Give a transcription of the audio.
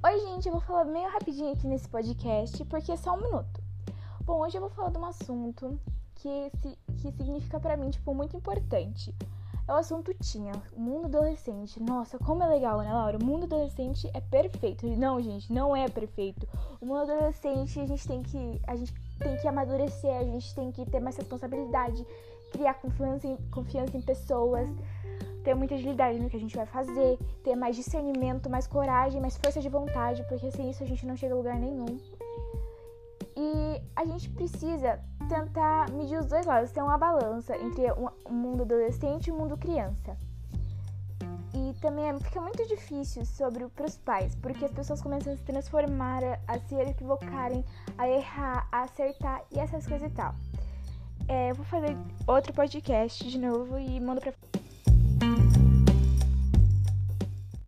Oi, gente, eu vou falar meio rapidinho aqui nesse podcast, porque é só um minuto. Bom, hoje eu vou falar de um assunto que, que significa para mim, tipo, muito importante. É o assunto tinha, o mundo adolescente. Nossa, como é legal, né, Laura? O mundo adolescente é perfeito. Não, gente, não é perfeito. O mundo adolescente, a gente tem que, a gente tem que amadurecer, a gente tem que ter mais responsabilidade, criar confiança em, confiança em pessoas ter muita agilidade no que a gente vai fazer, ter mais discernimento, mais coragem, mais força de vontade, porque sem isso a gente não chega a lugar nenhum. E a gente precisa tentar medir os dois lados, ter uma balança entre o mundo adolescente e o mundo criança. E também é, fica muito difícil sobre para os pais, porque as pessoas começam a se transformar, a se equivocarem, a errar, a acertar e essas coisas e tal. É, vou fazer outro podcast de novo e mando pra